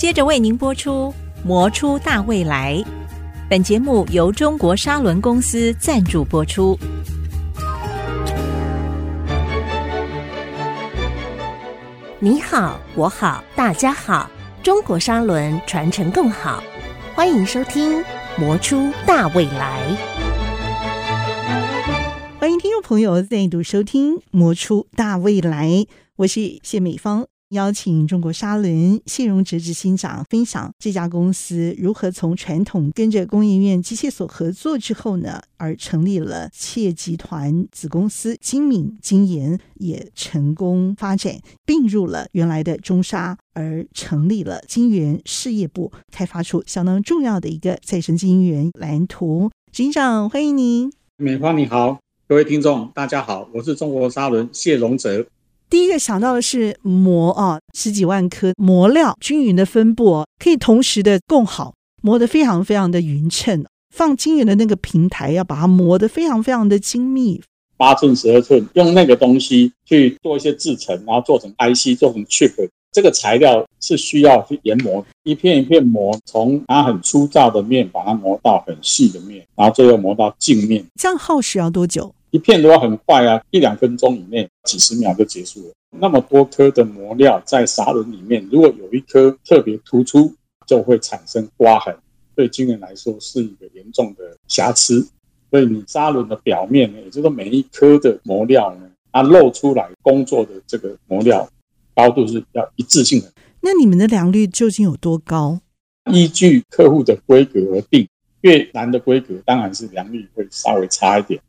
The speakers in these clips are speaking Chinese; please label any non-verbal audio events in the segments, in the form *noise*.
接着为您播出《磨出大未来》。本节目由中国砂轮公司赞助播出。你好，我好，大家好，中国砂轮传承更好。欢迎收听《磨出大未来》。欢迎听众朋友再度收听《磨出大未来》，我是谢美芳。邀请中国砂轮谢荣哲执行长分享这家公司如何从传统跟着工研院机械所合作之后呢，而成立了企业集团子公司精敏精研，也成功发展并入了原来的中砂，而成立了晶圆事业部，开发出相当重要的一个再生晶圆蓝图。执行长，欢迎您。美芳你好，各位听众大家好，我是中国砂轮谢荣哲。第一个想到的是磨啊，十几万颗磨料均匀的分布，可以同时的供好，磨得非常非常的匀称。放晶圆的那个平台要把它磨得非常非常的精密，八寸、十二寸，用那个东西去做一些制成，然后做成 IC，做成 chip。这个材料是需要去研磨，一片一片磨，从它很粗糙的面把它磨到很细的面，然后最后磨到镜面。这样耗时要多久？一片的话很快啊，一两分钟以内，几十秒就结束了。那么多颗的磨料在砂轮里面，如果有一颗特别突出，就会产生刮痕，对晶圆来说是一个严重的瑕疵。所以你砂轮的表面呢，也就是说每一颗的磨料呢，它露出来工作的这个磨料高度是要一致性的。那你们的良率究竟有多高？依据客户的规格而定，越难的规格当然是良率会稍微差一点。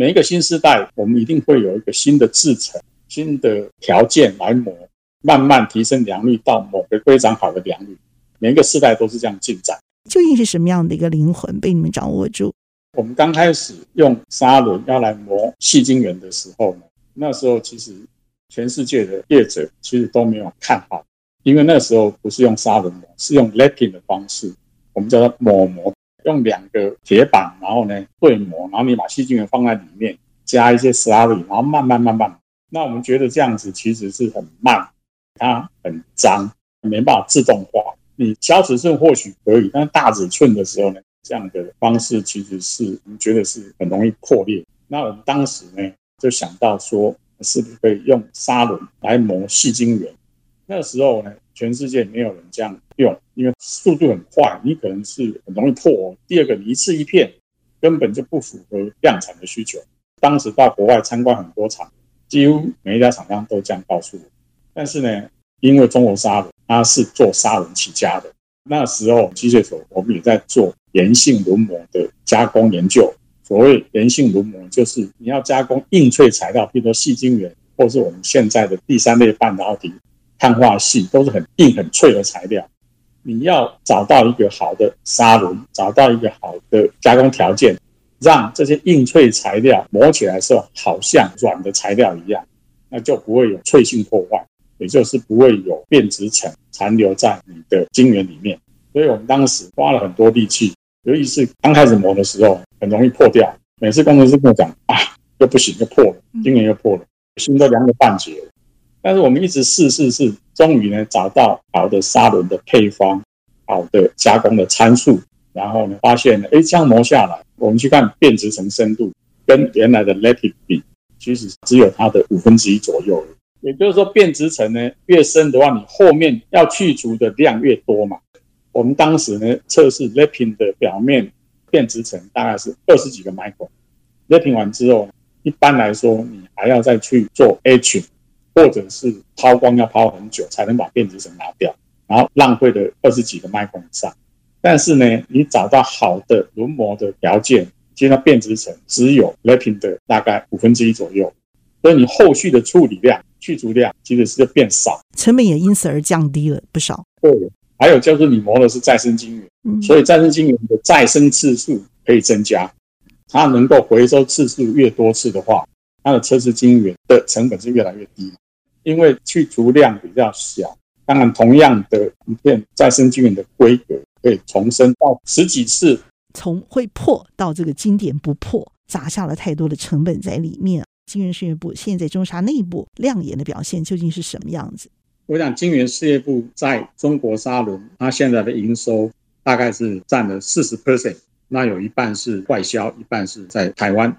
每一个新时代，我们一定会有一个新的制程、新的条件来磨，慢慢提升良率到某个非常好的良率。每一个时代都是这样进展。究竟是什么样的一个灵魂被你们掌握住？我们刚开始用砂轮要来磨细晶圆的时候呢，那时候其实全世界的业者其实都没有看好，因为那时候不是用砂轮磨，是用 lapping 的方式，我们叫它磨磨。用两个铁板，然后呢对磨，然后你把矽晶圆放在里面，加一些 slurry，然后慢慢慢慢。那我们觉得这样子其实是很慢，它很脏，没办法自动化。你小尺寸或许可以，但大尺寸的时候呢，这样的方式其实是我们觉得是很容易破裂。那我们当时呢就想到说，是不是可以用砂轮来磨细菌源？那时候呢，全世界没有人这样用，因为速度很快，你可能是很容易破。第二个，你一次一片根本就不符合量产的需求。当时到国外参观很多厂，几乎每一家厂商都这样告诉我。但是呢，因为中国砂轮它是做砂轮起家的，那时候机械所我们也在做粘性轮膜的加工研究。所谓粘性轮膜，就是你要加工硬脆材料，比如说细晶圆，或是我们现在的第三类半导体。碳化系都是很硬很脆的材料，你要找到一个好的砂轮，找到一个好的加工条件，让这些硬脆材料磨起来的时候好像软的材料一样，那就不会有脆性破坏，也就是不会有变质层残留在你的晶圆里面。所以我们当时花了很多力气，尤其是刚开始磨的时候，很容易破掉。每次工程师跟我讲啊，又不行，又破了，晶圆又破了，心都凉了半截。但是我们一直试试试，终于呢找到好的砂轮的配方，好的加工的参数，然后呢发现呢，哎，这样磨下来，我们去看变质层深度，跟原来的 Lapid 比，其实只有它的五分之一左右。也就是说，变质层呢越深的话，你后面要去除的量越多嘛。我们当时呢测试 lapping 的表面变质层大概是二十几个 micron，lapping 完之后，一般来说你还要再去做 H。或者是抛光要抛很久才能把变质层拿掉，然后浪费了二十几个麦克以上。但是呢，你找到好的轮磨的条件，其实它变质层只有 lapping 的大概五分之一左右，所以你后续的处理量、去除量其实是变少，成本也因此而降低了不少。对，还有就是你磨的是再生晶圆，嗯、所以再生晶圆的再生次数可以增加，它能够回收次数越多次的话，它的测试晶圆的成本是越来越低。因为去除量比较小，当然同样的一片再生晶圆的规格可以重生到十几次，从会破到这个经典不破，砸下了太多的成本在里面。晶圆事业部现在中沙内部亮眼的表现究竟是什么样子？我想晶圆事业部在中国沙伦，它现在的营收大概是占了四十 percent，那有一半是外销，一半是在台湾。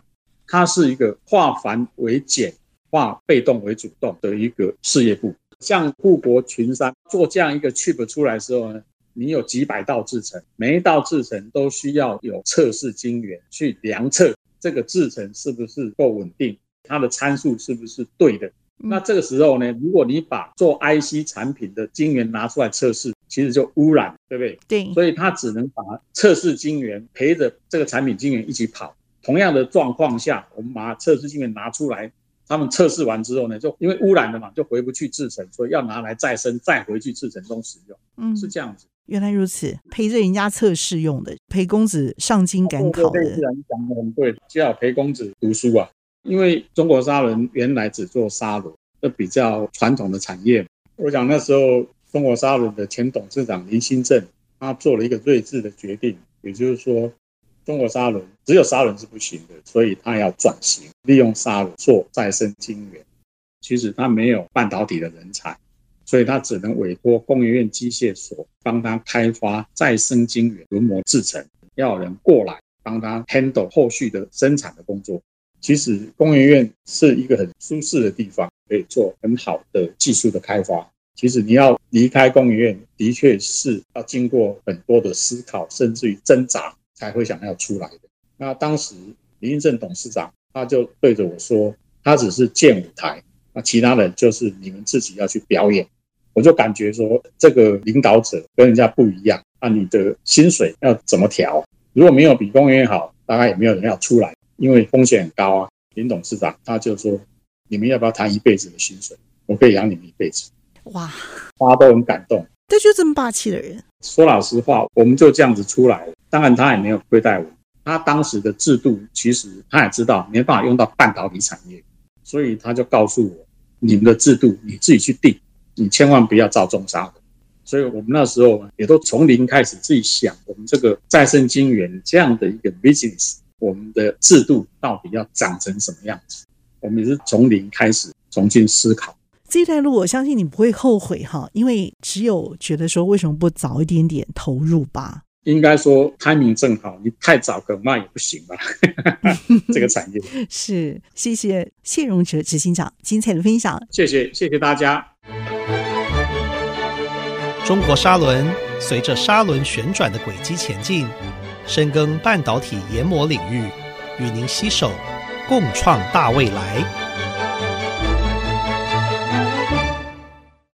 它是一个化繁为简、化被动为主动的一个事业部。像护国群山做这样一个 chip 出来的时候呢，你有几百道制程，每一道制程都需要有测试晶圆去量测这个制程是不是够稳定，它的参数是不是对的。那这个时候呢，如果你把做 IC 产品的晶圆拿出来测试，其实就污染，对不对？对。所以它只能把测试晶圆陪着这个产品晶圆一起跑。同样的状况下，我们把测试晶圆拿出来。他们测试完之后呢，就因为污染了嘛，就回不去制成，所以要拿来再生，再回去制成中使用。嗯，是这样子。原来如此，陪着人家测试用的，陪公子上京赶考的。自然讲的很对，就要陪公子读书啊。因为中国沙伦原来只做沙轮，这比较传统的产业。我想那时候中国沙伦的前董事长林新正，他做了一个睿智的决定，也就是说。中国砂轮只有砂轮是不行的，所以他要转型，利用砂轮做再生晶圆。其实他没有半导体的人才，所以他只能委托工研院机械所帮他开发再生晶圆轮模制成，要有人过来帮他 handle 后续的生产的工作。其实工研院是一个很舒适的地方，可以做很好的技术的开发。其实你要离开工研院，的确是要经过很多的思考，甚至于挣扎。才会想要出来的。那当时林英正董事长他就对着我说：“他只是建舞台，那其他人就是你们自己要去表演。”我就感觉说，这个领导者跟人家不一样。那你的薪水要怎么调？如果没有比公务员好，大概也没有人要出来，因为风险很高啊。林董事长他就说：“你们要不要谈一辈子的薪水？我可以养你们一辈子。”哇，大家都很感动。这就这么霸气的人。说老实话，我们就这样子出来了。当然，他也没有亏待我。他当时的制度，其实他也知道没办法用到半导体产业，所以他就告诉我：“你们的制度你自己去定，你千万不要照中沙。”所以我们那时候也都从零开始自己想，我们这个再生晶圆这样的一个 business，我们的制度到底要长成什么样子？我们也是从零开始重新思考。这一段路，我相信你不会后悔哈，因为只有觉得说，为什么不早一点点投入吧？应该说，timing 正好，你太早可慢也不行吧？*laughs* 这个产业 *laughs* 是，谢谢谢荣哲执行长精彩的分享，谢谢谢谢大家。中国砂轮随着砂轮旋转的轨迹前进，深耕半导体研磨领域，与您携手共创大未来。